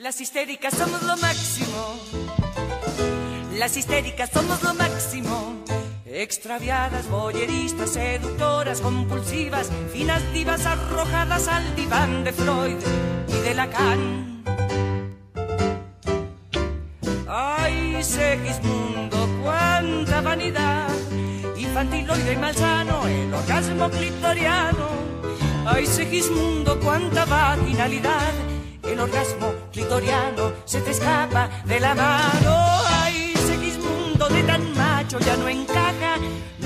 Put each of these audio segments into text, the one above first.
Las histéricas somos lo máximo. Las histéricas somos lo máximo. Extraviadas, boyeristas, seductoras, compulsivas, finas divas arrojadas al diván de Freud y de Lacan. Ay, Segismundo, cuánta vanidad, infantiloide y malsano, el orgasmo clitoriano. Ay, Segismundo, cuánta vaginalidad, el orgasmo clitoriano se te escapa de la mano. Ay, Segismundo, de tan macho ya no encaja.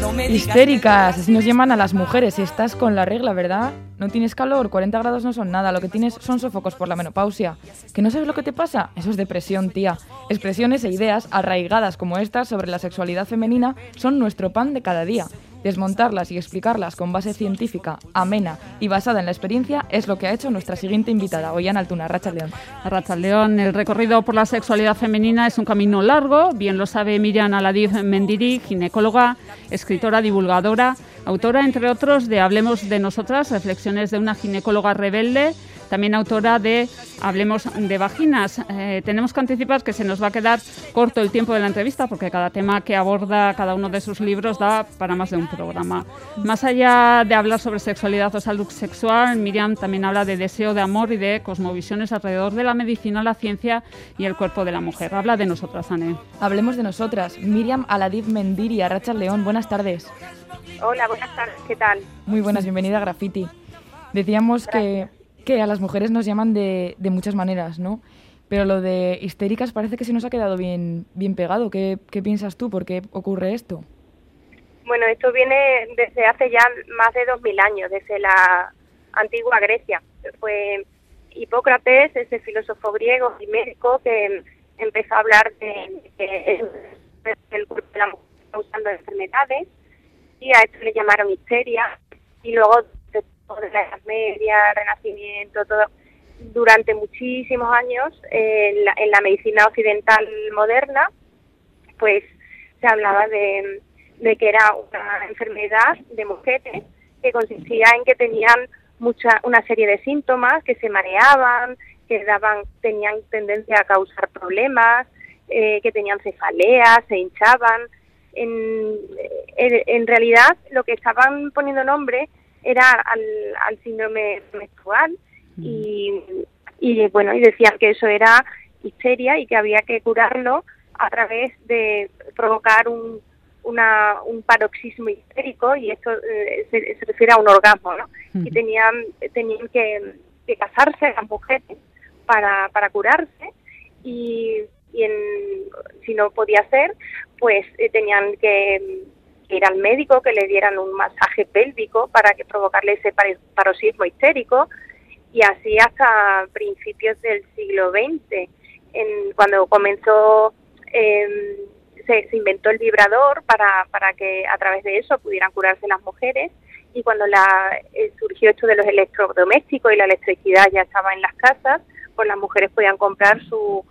No me Histéricas, así nos llaman a las mujeres. Si estás con la regla, ¿verdad? No tienes calor, 40 grados no son nada, lo que tienes son sofocos por la menopausia. ¿Que no sabes lo que te pasa? Eso es depresión, tía. Expresiones e ideas arraigadas como estas sobre la sexualidad femenina son nuestro pan de cada día. Desmontarlas y explicarlas con base científica, amena y basada en la experiencia es lo que ha hecho nuestra siguiente invitada, Ollana Altuna, Racha León. Racha León, el recorrido por la sexualidad femenina es un camino largo, bien lo sabe Miriam Aladif Mendiri, ginecóloga, escritora, divulgadora, autora, entre otros, de Hablemos de Nosotras, reflexiones de una ginecóloga rebelde, también autora de Hablemos de Vaginas. Eh, tenemos que anticipar que se nos va a quedar corto el tiempo de la entrevista porque cada tema que aborda cada uno de sus libros da para más de un programa. Más allá de hablar sobre sexualidad o salud sexual, Miriam también habla de deseo de amor y de cosmovisiones alrededor de la medicina, la ciencia y el cuerpo de la mujer. Habla de nosotras, Anne. Hablemos de nosotras. Miriam Aladif Mendiri, Racha León, buenas tardes. Hola, buenas tardes, ¿qué tal? Muy buenas, bienvenida a Graffiti. Decíamos que, que, a las mujeres nos llaman de, de, muchas maneras, ¿no? Pero lo de histéricas parece que se nos ha quedado bien, bien pegado. ¿Qué, ¿Qué piensas tú? ¿Por qué ocurre esto? Bueno, esto viene desde hace ya más de dos mil años, desde la antigua Grecia. Fue Hipócrates, ese filósofo griego y médico que empezó a hablar de que el cuerpo de la mujer causando enfermedades y a esto le llamaron histeria y luego toda la Edad Media, Renacimiento, todo durante muchísimos años en, la, en la medicina occidental moderna, pues se hablaba de, de que era una enfermedad de mujeres que consistía en que tenían mucha una serie de síntomas que se mareaban, que daban tenían tendencia a causar problemas, eh, que tenían cefaleas, se hinchaban. En, en, realidad lo que estaban poniendo nombre era al, al síndrome menstrual y, y bueno y decían que eso era histeria y que había que curarlo a través de provocar un, una, un paroxismo histérico y esto eh, se, se, refiere a un orgasmo, ¿no? Y tenían, tenían que, que, casarse las mujeres para, para curarse y, y en, si no podía ser, pues eh, tenían que, que, ir al médico, que le dieran un masaje pélvico para que provocarle ese paroxismo histérico y así hasta principios del siglo XX, en, cuando comenzó... Eh, se, se, inventó el vibrador para, para que a través de eso pudieran curarse las mujeres y cuando la, eh, surgió esto de los electrodomésticos y la electricidad ya estaba en las casas, pues las mujeres podían comprar su,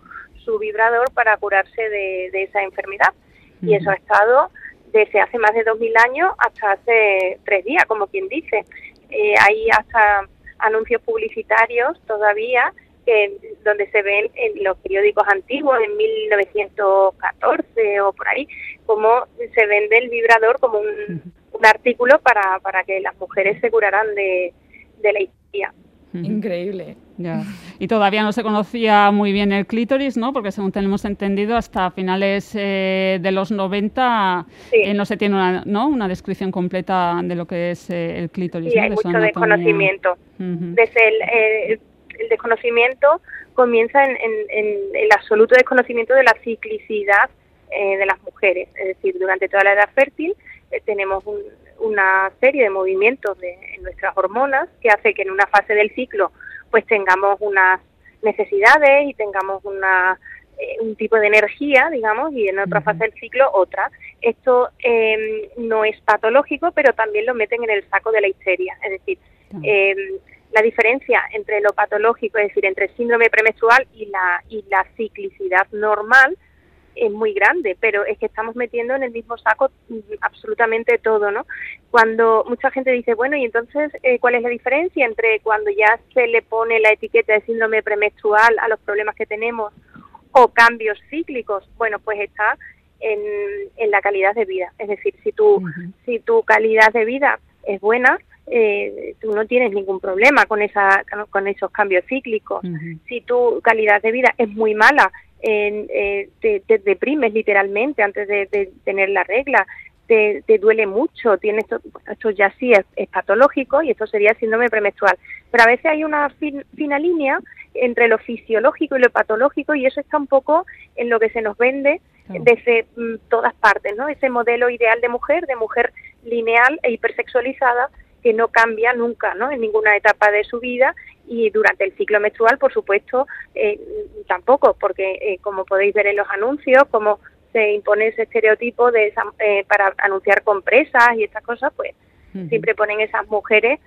su vibrador para curarse de, de esa enfermedad. Y eso ha estado desde hace más de 2000 años hasta hace tres días, como quien dice. Eh, hay hasta anuncios publicitarios todavía que donde se ven en los periódicos antiguos, en 1914 o por ahí, como se vende el vibrador como un, un artículo para, para que las mujeres se curaran de, de la histeria. Increíble. Ya. Y todavía no se conocía muy bien el clítoris, ¿no? Porque según tenemos entendido, hasta finales eh, de los 90 sí. eh, no se tiene una, ¿no? una descripción completa de lo que es eh, el clítoris. Sí, ¿no? hay de mucho desconocimiento. Uh -huh. Desde el, el el desconocimiento comienza en, en, en, el absoluto desconocimiento de la ciclicidad eh, de las mujeres. Es decir, durante toda la edad fértil eh, tenemos un, una serie de movimientos de en nuestras hormonas que hace que en una fase del ciclo pues tengamos unas necesidades y tengamos una eh, un tipo de energía, digamos, y en otra uh -huh. fase del ciclo otra. Esto eh, no es patológico, pero también lo meten en el saco de la histeria. Es decir, uh -huh la diferencia entre lo patológico, es decir, entre el síndrome premenstrual y la, y la ciclicidad normal, es muy grande, pero es que estamos metiendo en el mismo saco mm, absolutamente todo, ¿no? Cuando mucha gente dice, bueno, y entonces, eh, ¿cuál es la diferencia entre cuando ya se le pone la etiqueta de síndrome premenstrual a los problemas que tenemos o cambios cíclicos? Bueno, pues está en, en la calidad de vida. Es decir, si tu, si tu calidad de vida es buena, eh, tú no tienes ningún problema con esa con esos cambios cíclicos. Si tu calidad de vida es muy mala, eh, te, deprimes literalmente antes de, tener la regla, te, duele mucho, tienes esto, ya sí es, patológico y esto sería síndrome premenstrual. Pero a veces hay una fina línea entre lo fisiológico y lo patológico y eso está un poco en lo que se nos vende desde mm, todas partes, ¿no? Ese modelo ideal de mujer, de mujer lineal e hipersexualizada que no cambia nunca, ¿no? En ninguna etapa de su vida y durante el ciclo menstrual, por supuesto, eh, tampoco, porque eh, como podéis ver en los anuncios, como se impone ese estereotipo de eh, para anunciar compresas y estas cosas, pues siempre ponen esas mujeres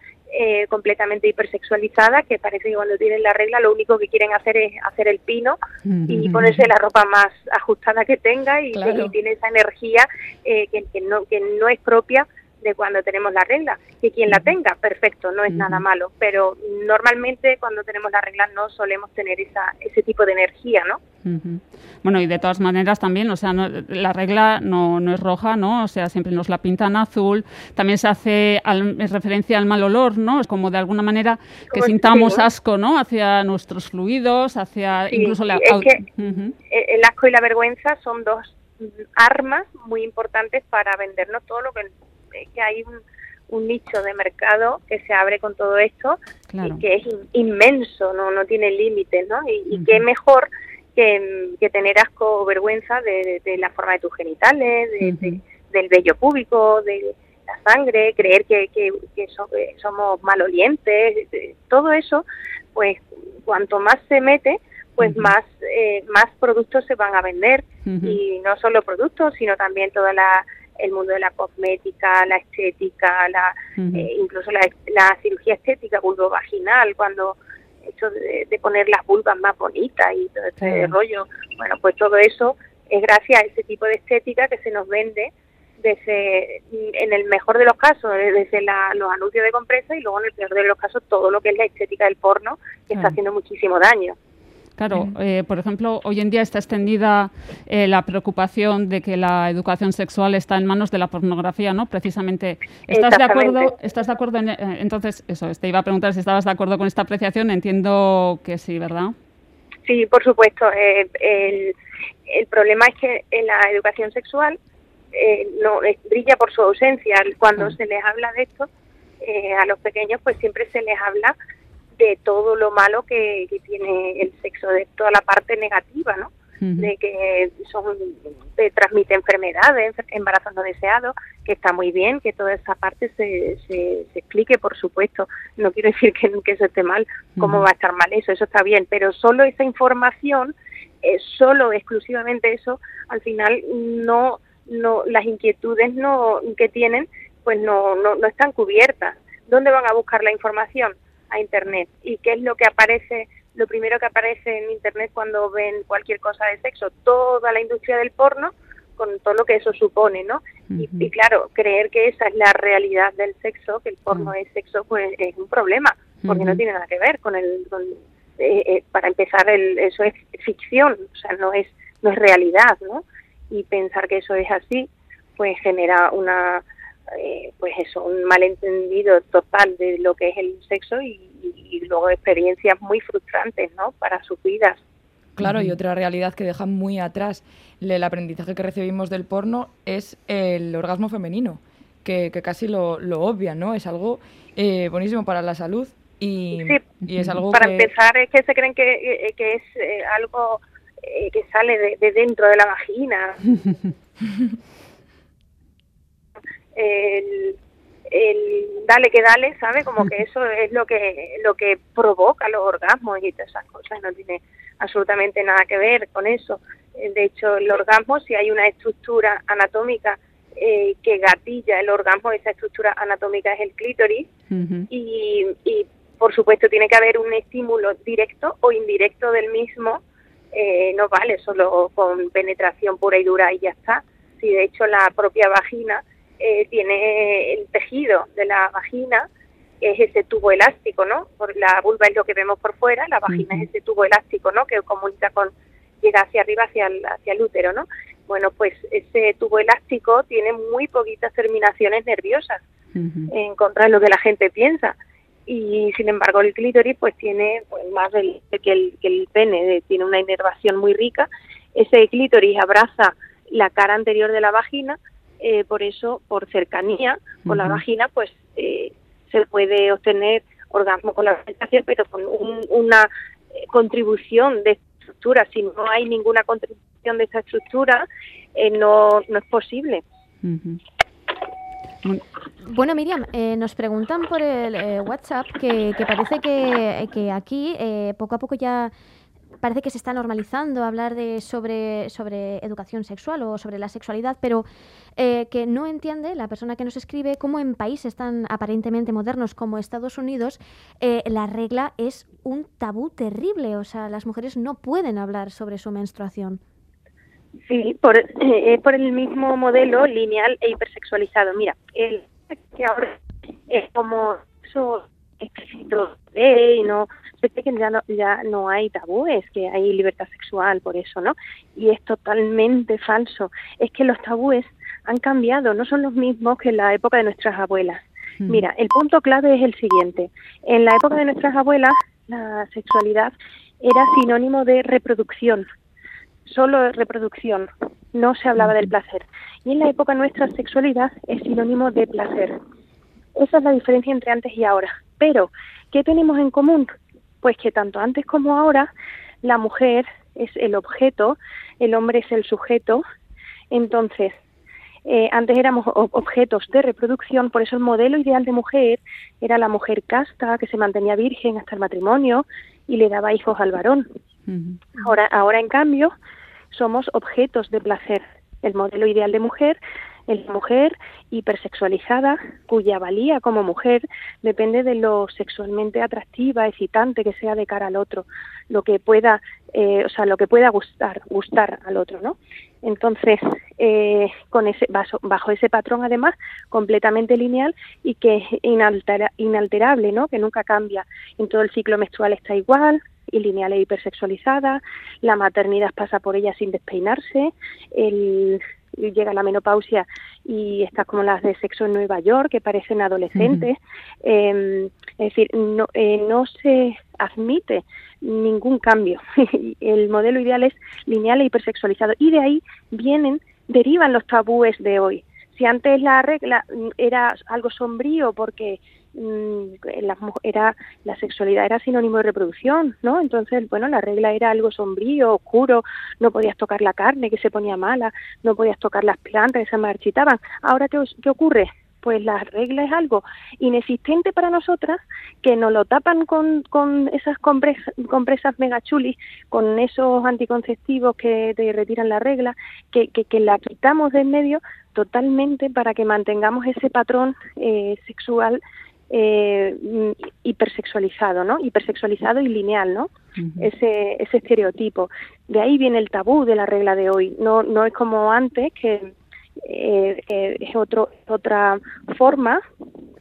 completamente hipersexualizadas que parece que cuando tienen la regla lo único que quieren hacer es hacer el pino y ponerse la ropa más ajustada que tenga y, tiene esa energía que, que, no, que no es propia de cuando tenemos la regla. Que quien la tenga, perfecto, no es nada malo, pero normalmente cuando tenemos la regla no solemos tener esa, ese tipo de energía, ¿no? Bueno, y de todas maneras también, o sea, la regla no, no es roja, ¿no? O sea, siempre nos la pintan azul. También se hace referencia al mal olor, ¿no? Es como de alguna manera que sintamos asco, ¿no? Hacia nuestros fluidos, hacia incluso la... Es que el asco y la vergüenza son dos armas muy importantes para vendernos todo lo que que hay un, nicho de mercado que se abre con todo esto y que es inmenso, no, no tiene límites, ¿no? Y, qué mejor que, tener asco o vergüenza de, la forma de tus genitales, del vello púbico, de la sangre, creer que, que, somos malolientes, todo eso, pues cuanto más se mete, pues más eh, más productos se van a vender. Y no solo productos, sino también toda la el mundo de la cosmética, la estética, la, eh, incluso la, la, cirugía estética vulvovaginal, cuando hecho de, poner las vulvas más bonitas y todo ese rollo. Bueno, pues todo eso es gracias a ese tipo de estética que se nos vende desde, en el mejor de los casos, desde la, los anuncios de compresa y luego en el peor de los casos todo lo que es la estética del porno, que está haciendo muchísimo daño. Claro, eh, por ejemplo, hoy en día está extendida eh, la preocupación de que la educación sexual está en manos de la pornografía, ¿no? Precisamente. ¿Estás de acuerdo? ¿Estás de acuerdo? En, eh, entonces, eso, te iba a preguntar si estabas de acuerdo con esta apreciación. Entiendo que sí, ¿verdad? Sí, por supuesto. el, problema es que en la educación sexual no brilla por su ausencia. Cuando se les habla de esto, a los pequeños, pues siempre se les habla de todo lo malo que, tiene el sexo, de toda la parte negativa, ¿no? De que son, de, transmite enfermedades, embarazos no deseados, que está muy bien que toda esa parte se, se, explique, por supuesto. No quiero decir que, que eso esté mal, ¿cómo va a estar mal eso? Eso está bien, pero solo esa información, eh, solo exclusivamente eso, al final no, no, las inquietudes no que tienen, pues no, no, no están cubiertas. ¿Dónde van a buscar la información? A Internet. ¿Y qué es lo que aparece? Lo primero que aparece en Internet cuando ven cualquier cosa de sexo, toda la industria del porno, con todo lo que eso supone, ¿no? y, claro, creer que esa es la realidad del sexo, que el porno es sexo, pues es un problema, porque no tiene nada que ver con el... Eh, eh, para empezar, el, eso es ficción, o sea, no es, no es realidad, ¿no? Y pensar que eso es así, pues genera una eh, pues eso, un malentendido total de lo que es el sexo y, luego experiencias muy frustrantes, ¿no? Para sus vidas. Claro, y otra realidad que deja muy atrás el aprendizaje que recibimos del porno es el orgasmo femenino, que, casi lo, lo obvia, ¿no? Es algo eh, buenísimo para la salud y, es algo Para empezar, es que se creen que, que es eh, algo que sale de, de, dentro de la vagina. el, el dale que dale, ¿sabe? Como que eso es lo que lo que provoca los orgasmos y todas esas cosas, no tiene absolutamente nada que ver con eso. De hecho, el orgasmo, si hay una estructura anatómica eh, que gatilla el orgasmo, esa estructura anatómica es el clítoris y, y, por supuesto, tiene que haber un estímulo directo o indirecto del mismo eh, no vale solo con penetración pura y dura y ya está. Si de hecho la propia vagina eh, tiene el tejido de la vagina, es ese tubo elástico, ¿no? Por la vulva es lo que vemos por fuera, la vagina es ese tubo elástico, ¿no? Que comunica con, llega hacia arriba, hacia el, hacia el útero, ¿no? Bueno, pues ese tubo elástico tiene muy poquitas terminaciones nerviosas, en contra de lo que la gente piensa. Y sin embargo el clítoris pues tiene pues, más del, que, el, que el pene, tiene una inervación muy rica. Ese clítoris abraza la cara anterior de la vagina, eh, por eso, por cercanía con la vagina, pues eh, se puede obtener orgasmo con la penetración, pero con una eh, contribución de estructura. Si no hay ninguna contribución de esa estructura, eh, no, no es posible. Bueno, Miriam, eh, nos preguntan por el WhatsApp que, que parece que, que aquí poco a poco ya parece que se está normalizando hablar de sobre, sobre educación sexual o sobre la sexualidad, pero eh, que no entiende la persona que nos escribe cómo en países tan aparentemente modernos como Estados Unidos eh, la regla es un tabú terrible. O sea, las mujeres no pueden hablar sobre su menstruación. Sí, por, eh, por el mismo modelo lineal e hipersexualizado. Mira, el que ahora es como eso explícito y no que ya no, ya no hay tabúes, que hay libertad sexual por eso, ¿no? Y es totalmente falso. Es que los tabúes han cambiado, no son los mismos que en la época de nuestras abuelas. Hmm. Mira, el punto clave es el siguiente. En la época de nuestras abuelas, la sexualidad era sinónimo de reproducción, solo reproducción, no se hablaba del placer. Y en la época nuestra sexualidad es sinónimo de placer. Esa es la diferencia entre antes y ahora. Pero, ¿qué tenemos en común? Pues que tanto antes como ahora la mujer es el objeto, el hombre es el sujeto. Entonces, eh, antes éramos objetos de reproducción, por eso el modelo ideal de mujer era la mujer casta, que se mantenía virgen hasta el matrimonio y le daba hijos al varón. Ahora, ahora en cambio, somos objetos de placer. El modelo ideal de mujer es la mujer hipersexualizada cuya valía como mujer depende de lo sexualmente atractiva, excitante que sea de cara al otro, lo que pueda, eh, o sea, lo que pueda gustar, gustar al otro, ¿no? Entonces, eh, con ese, bajo, ese patrón además completamente lineal y que es inalterable, ¿no? Que nunca cambia. En todo el ciclo menstrual está igual, y lineal e hipersexualizada, la maternidad pasa por ella sin despeinarse, el, llega la menopausia y estás como las de sexo en Nueva York, que parecen adolescentes. Em, es decir, no, eh, no se admite ningún cambio. El modelo ideal es lineal e hipersexualizado. Y de ahí vienen, derivan los tabúes de hoy. Si antes la regla era algo sombrío porque la, era la sexualidad era sinónimo de reproducción, ¿no? Entonces, bueno, la regla era algo sombrío, oscuro, no podías tocar la carne que se ponía mala, no podías tocar las plantas que se marchitaban. Ahora, ¿qué, qué ocurre? pues la regla es algo inexistente para nosotras, que nos lo tapan con, con esas compresas, compresas mega chulis, con esos anticonceptivos que te retiran la regla, que, que, que la quitamos de en medio totalmente para que mantengamos ese patrón eh, sexual eh, hipersexualizado, ¿no? Hipersexualizado y lineal, ¿no? ese, ese estereotipo. De ahí viene el tabú de la regla de hoy. No, no es como antes, que eh, eh, es otro, otra forma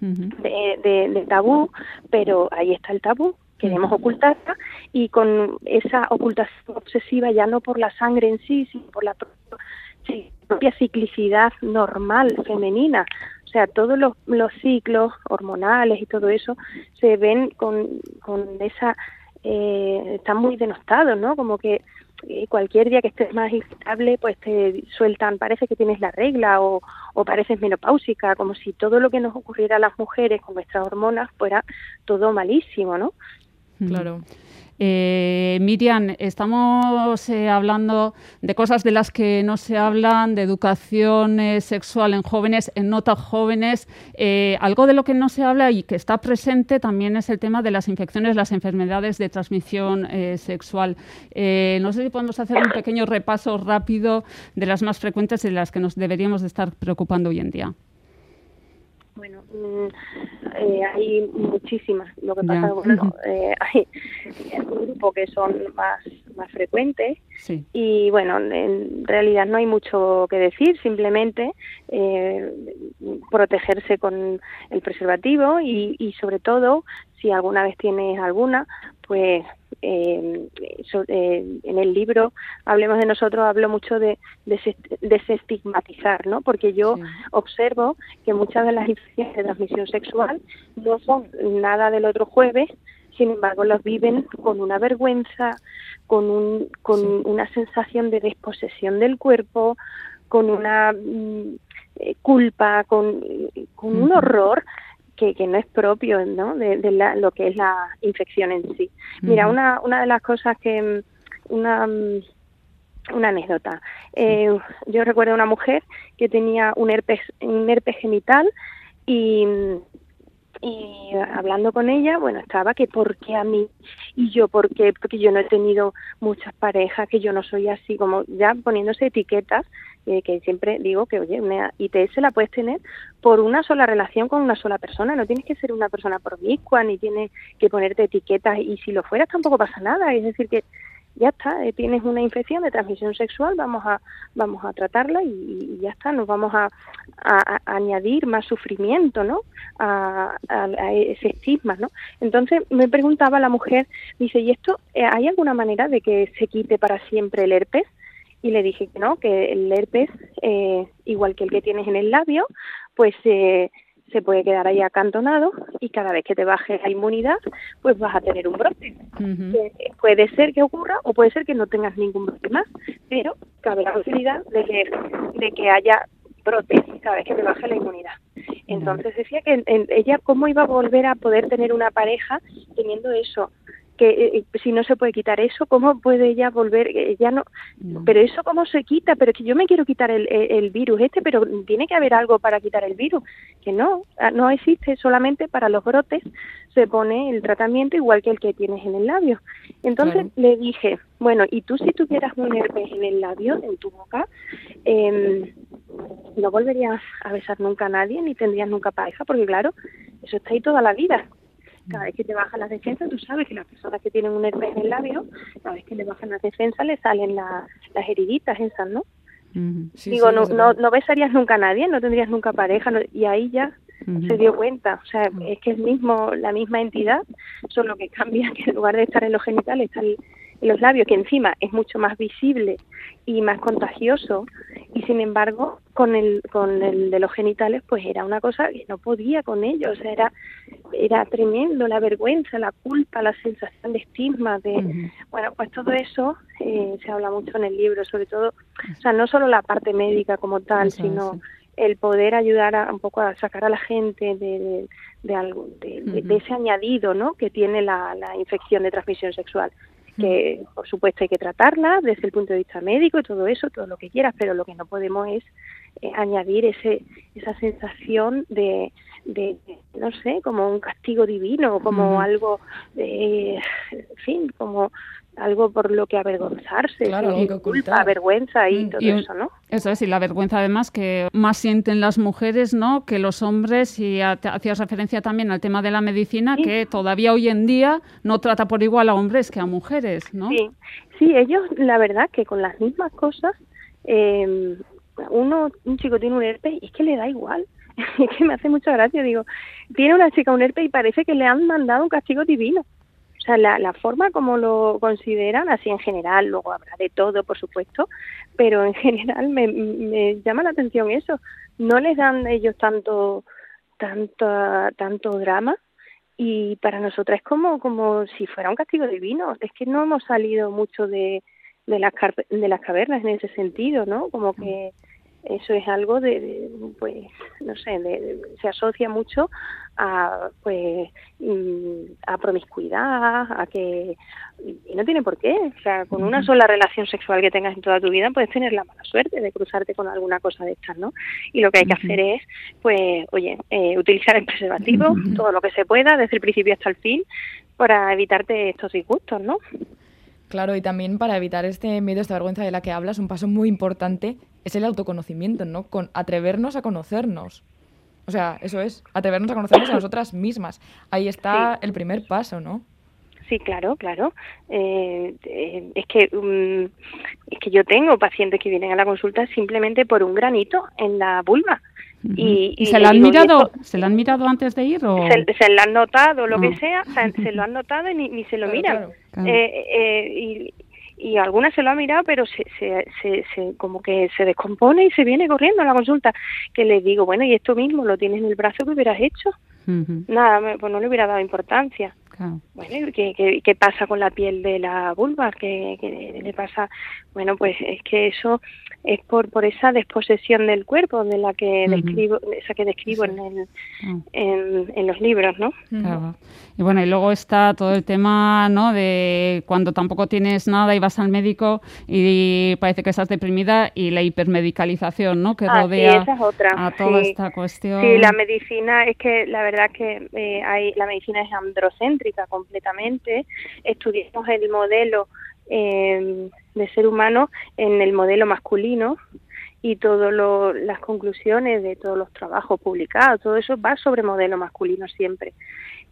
de, de, tabú, pero ahí está el tabú. Queremos ocultarla y con esa ocultación obsesiva ya no por la sangre en sí, sino por la propia ciclicidad normal femenina o sea, todos los, los ciclos hormonales y todo eso se ven con, con esa... Eh, están muy denostados, ¿no? Como que eh, cualquier día que estés más irritable, pues te sueltan, parece que tienes la regla o, o pareces menopáusica, como si todo lo que nos ocurriera a las mujeres con nuestras hormonas fuera todo malísimo, ¿no? Claro. Eh, Miriam, estamos eh, hablando de cosas de las que no se hablan, de educación eh, sexual en jóvenes, en no tan jóvenes. Eh, algo de lo que no se habla y que está presente también es el tema de las infecciones, las enfermedades de transmisión sexual. no sé si podemos hacer un pequeño repaso rápido de las más frecuentes y de las que nos deberíamos de estar preocupando hoy en día. Bueno, mm, eh, hay muchísimas. Lo que pasa es bueno, eh, hay un grupo que son más, más frecuentes y bueno, en realidad no hay mucho que decir, simplemente eh, protegerse con el preservativo y, y sobre todo, si alguna vez tienes alguna, pues eh, eh, en el libro Hablemos de nosotros hablo mucho de desestigmatizar, ¿no? Porque yo observo que muchas de las infecciones de transmisión sexual no son nada del otro jueves, sin embargo los viven con una vergüenza, con, un, con una sensación de desposesión del cuerpo, con una mm, eh, culpa, con, con un horror que, que no es propio ¿no? de, de la, lo que es la infección en sí. Mira, una, una de las cosas que, mm, una, mm, una anécdota. Eh, yo recuerdo una mujer que tenía un herpes, un herpes genital y, y hablando con ella, bueno, estaba que por qué a mí y yo por qué, porque yo no he tenido muchas parejas, que yo no soy así, como ya poniéndose etiquetas eh, que siempre digo que, oye, una ITS la puedes tener por una sola relación con una sola persona, no tienes que ser una persona promiscua, ni tienes que ponerte etiquetas, y si lo fueras tampoco pasa nada, es decir, que ya está, eh, tienes una infección de transmisión sexual, vamos a vamos a tratarla y, ya está, nos vamos a, añadir más sufrimiento, ¿no? A, ese estigma, ¿no? Entonces me preguntaba la mujer, dice, ¿y esto eh, hay alguna manera de que se quite para siempre el herpes? Y le dije que no, que el herpes, eh, igual que el que tienes en el labio, pues eh, se puede quedar ahí acantonado y cada vez que te baje la inmunidad, pues vas a tener un brote. puede ser que ocurra o puede ser que no tengas ningún brote más, pero cabe la posibilidad de que, de que haya brotes cada vez que te baje la inmunidad. Entonces decía que ella cómo iba a volver a poder tener una pareja teniendo eso, que eh, eh, si no se puede quitar eso, ¿cómo puede ella volver? Ya no, pero eso cómo se quita, pero es que yo me quiero quitar el, el, virus este, pero tiene que haber algo para quitar el virus, que no, ah, no existe, solamente para los brotes se pone el tratamiento igual que el que tienes en el labio. Entonces le dije, bueno, y tú si tuvieras un herpes en el labio, en tu boca, eh, no volverías a besar nunca a nadie, ni tendrías nunca pareja, porque claro, eso está ahí toda la vida cada vez que te bajan las defensas, tú sabes que las personas que tienen un herpes en el labio, cada vez que le bajan las defensas, le salen las heriditas esas, ¿no? Digo, no, no, no, besarías nunca a nadie, no tendrías nunca pareja, y ahí ya se dio cuenta. O sea, es que es mismo, la misma entidad, solo que cambia que en lugar de estar en los genitales está en los labios, que encima es mucho más visible y más contagioso, sin embargo con el con el de los genitales pues era una cosa que no podía con ellos, era era tremendo la vergüenza, la culpa, la sensación de estigma, de bueno pues todo eso eh, se habla mucho en el libro, sobre todo, o sea no solo la parte médica como tal, sino el poder ayudar a, un poco a sacar a la gente de, de, algo, de, ese añadido ¿no? que tiene la, la infección de transmisión sexual que por supuesto hay que tratarla desde el punto de vista médico y todo eso, todo lo que quieras, pero lo que no podemos es eh, añadir ese esa sensación de, de, no sé, como un castigo divino, como algo, en fin, como algo por lo que avergonzarse, claro, culpa, vergüenza y mm, todo eso, ¿no? Eso es, y la vergüenza además que más sienten las mujeres, ¿no? Que los hombres, y hacías referencia también al tema de la medicina, que todavía hoy en día no trata por igual a hombres que a mujeres, ¿no? Sí, sí ellos, la verdad, que con las mismas cosas, eh, uno, un chico tiene un herpes y es que le da igual. es que me hace mucha gracia, digo, tiene una chica un herpes y parece que le han mandado un castigo divino sea, la, la forma como lo consideran, así en general, luego habrá de todo, por supuesto, pero en general me, me llama la atención eso. No les dan ellos tanto, tanto, tanto drama y para nosotras es como, como si fuera un castigo divino. Es que no hemos salido mucho de, de, las, de las cavernas en ese sentido, ¿no? Como que eso es algo de, pues no sé se asocia mucho a pues mm, a promiscuidad a que y no tiene por qué o sea con una sola relación sexual que tengas en toda tu vida puedes tener la mala suerte de cruzarte con alguna cosa de estas no y lo que hay que hacer es pues oye eh, utilizar el preservativo todo lo que se pueda desde el principio hasta el fin para evitarte estos disgustos no Claro, y también para evitar este miedo, esta vergüenza de la que hablas, un paso muy importante es el autoconocimiento, ¿no? Con atrevernos a conocernos. O sea, eso es, atrevernos a conocernos a nosotras mismas. Ahí está el primer paso, ¿no? Sí, claro, claro. Eh, eh, es que mm, es que yo tengo pacientes que vienen a la consulta simplemente por un granito en la vulva. y, se la han mirado se la han mirado antes de ir o se, se la han notado lo que sea se, lo han notado y ni, se lo miran Eh, y, y algunas se lo ha mirado, pero se, se, se, como que se descompone y se viene corriendo a la consulta. Que les digo, bueno, y esto mismo lo tienes en el brazo que hubieras hecho. Nada, pues no le hubiera dado importancia. Bueno, ¿qué, qué, pasa con la piel de la vulva? ¿Qué, ¿Qué, le pasa? Bueno, pues es que eso es por, por esa desposesión del cuerpo de la que describo, esa que describo en, el, ah. en, en, los libros, ¿no? Claro. Y bueno, y luego está todo el tema, ¿no? De cuando tampoco tienes nada y vas al médico y parece que estás deprimida y la hipermedicalización, ¿no? Que rodea a toda esta cuestión. Sí, la medicina es que la verdad que eh, hay, la medicina es androcéntrica completamente. Estudiamos el modelo eh, de ser humano en el modelo masculino y todas las conclusiones de todos los trabajos publicados, todo eso va sobre modelo masculino siempre.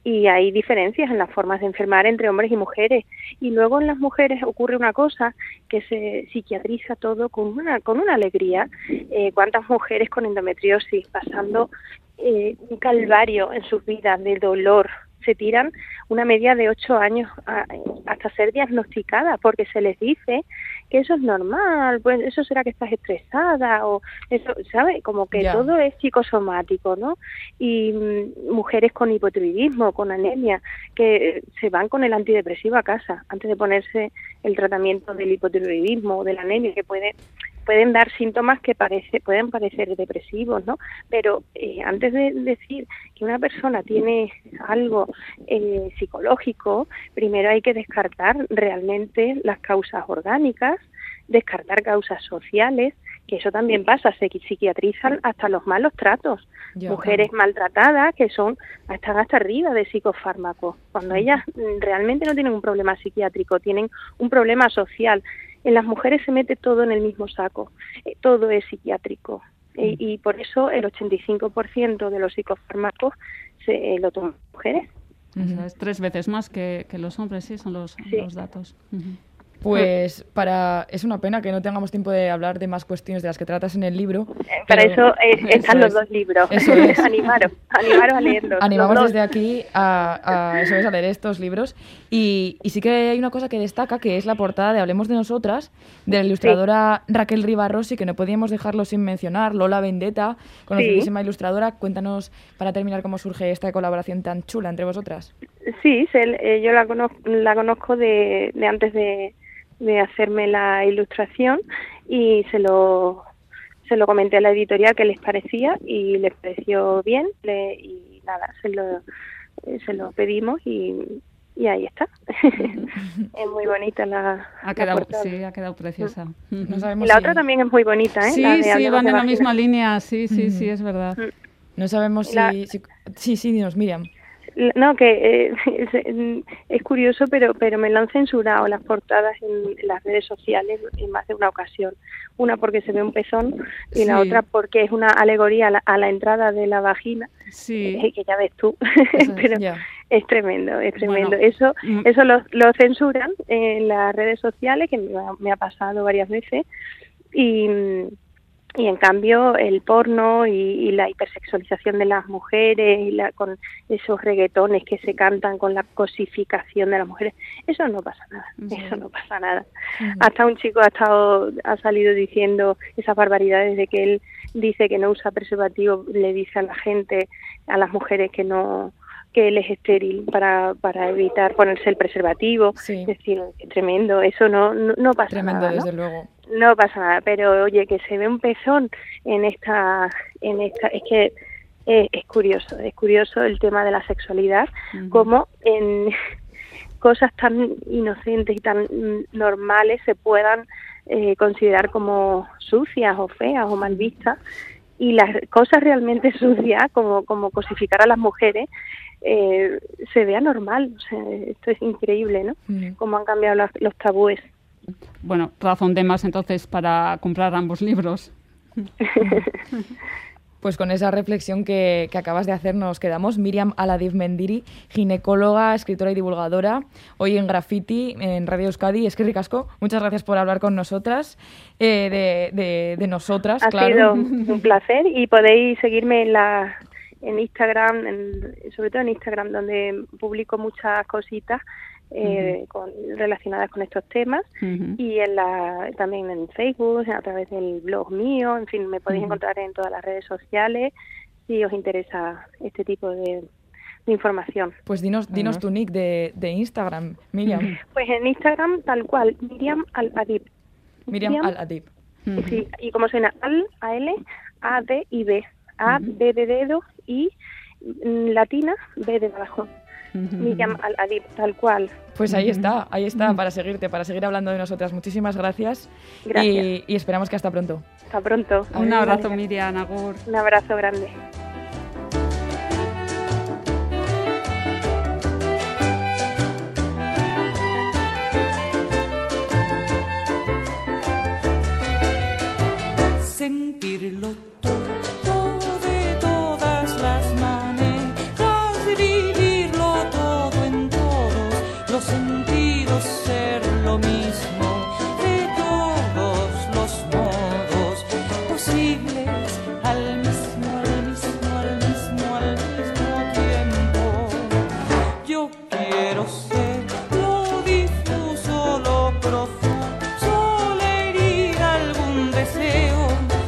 Y hay diferencias en las formas de enfermar entre hombres y mujeres. Y luego en las mujeres ocurre una cosa que se psiquiatriza todo con una, con una alegría. Eh, ¿Cuántas mujeres con endometriosis pasando eh, un calvario en sus vidas de dolor, se tiran una media de ocho años hasta ser diagnosticadas porque se les dice que eso es normal, pues eso será que estás estresada o eso, ¿sabes? Como que todo es psicosomático, ¿no? Y mm, mujeres con hipotiroidismo, con anemia, que se van con el antidepresivo a casa antes de ponerse el tratamiento del hipotiroidismo o de la anemia que puede pueden dar síntomas que parece, pueden parecer depresivos, ¿no? Pero eh, antes de decir que una persona tiene algo eh, psicológico, primero hay que descartar realmente las causas orgánicas, descartar causas sociales, que eso también pasa, se psiquiatrizan hasta los malos tratos. Mujeres maltratadas que son están hasta arriba de psicofármacos, cuando ellas realmente no tienen un problema psiquiátrico, tienen un problema social en las mujeres se mete todo en el mismo saco, eh, todo es psiquiátrico. Eh, y por eso el 85% de los psicofármacos se eh, lo toman mujeres. es tres veces más que, los hombres, sí, son los, los datos. Pues para es una pena que no tengamos tiempo de hablar de más cuestiones de las que tratas en el libro. Para eso, eh, están los dos libros. Eso animaros, animaros a leerlos. Animamos desde aquí a, eso es, a leer estos libros. Y, sí que hay una cosa que destaca, que es la portada de Hablemos de Nosotras, de la ilustradora Raquel Ribarrosi, que no podíamos dejarlo sin mencionar, Lola Vendetta, conocidísima ilustradora. Cuéntanos, para terminar, cómo surge esta colaboración tan chula entre vosotras. Sí, eh, yo la conozco, la conozco de antes de de hacerme la ilustración y se lo se lo comenté a la editorial que les parecía y les pareció bien y nada se lo se lo pedimos y, y ahí está. Es muy bonita la ha quedado sí ha quedado preciosa. No sabemos la otra también es muy bonita ¿eh? sí sí van en la misma línea sí sí sí es verdad. No sabemos si, si, sí sí dinos Miriam no, que eh, es, curioso, pero pero me lo han censurado las portadas en, las redes sociales en más de una ocasión. Una porque se ve un pezón y la otra porque es una alegoría a la, entrada de la vagina, sí. Eh, que ya ves tú. pero es tremendo, es tremendo. eso mm. eso lo, lo, censuran en las redes sociales, que me ha pasado varias veces. Y y en cambio el porno y, la hipersexualización de las mujeres y la, con esos reggaetones que se cantan con la cosificación de las mujeres eso no pasa nada eso no pasa nada. Hasta un chico ha estado ha salido diciendo esas barbaridades de que él dice que no usa preservativo le dice a la gente a las mujeres que no que él es estéril para, para evitar ponerse el preservativo. Es decir, tremendo, eso no, no, pasa nada. Tremendo, desde luego. No pasa nada, pero oye, que se ve un pezón en esta, en esta, es que es, curioso, es curioso el tema de la sexualidad, como en cosas tan inocentes y tan normales se puedan eh, considerar como sucias o feas o mal vistas y las cosas realmente sucias como, como cosificar a las mujeres eh, se vea normal. O sea, esto es increíble, ¿no? Mm. Cómo han cambiado los, tabúes. Bueno, razón de más entonces para comprar ambos libros. Pues con esa reflexión que, acabas de hacer nos quedamos. Miriam Aladiv Mendiri, ginecóloga, escritora y divulgadora, hoy en Graffiti, en Radio Euskadi. Es que ricasco, muchas gracias por hablar con nosotras, eh, de, nosotras, ha claro. sido un placer y podéis seguirme en la en Instagram, sobre todo en Instagram, donde publico muchas cositas eh, con, relacionadas con estos temas y en la, también en Facebook, a través del blog mío, en fin, me podéis encontrar en todas las redes sociales si os interesa este tipo de, información. Pues dinos, dinos tu nick de, de Instagram, Miriam. Pues en Instagram tal cual, Miriam Al-Adib. Miriam, Al-Adib. Sí, y como suena Al, A-L, A-D y B. A, B de dedo y latina, B de Miriam Al-Adib, tal cual. Pues ahí está, ahí está, para seguirte, para seguir hablando de nosotras. Muchísimas gracias. Gracias. Y, esperamos que hasta pronto. Hasta pronto. Un abrazo, Miriam, Agur. Un abrazo grande. sentirlo todo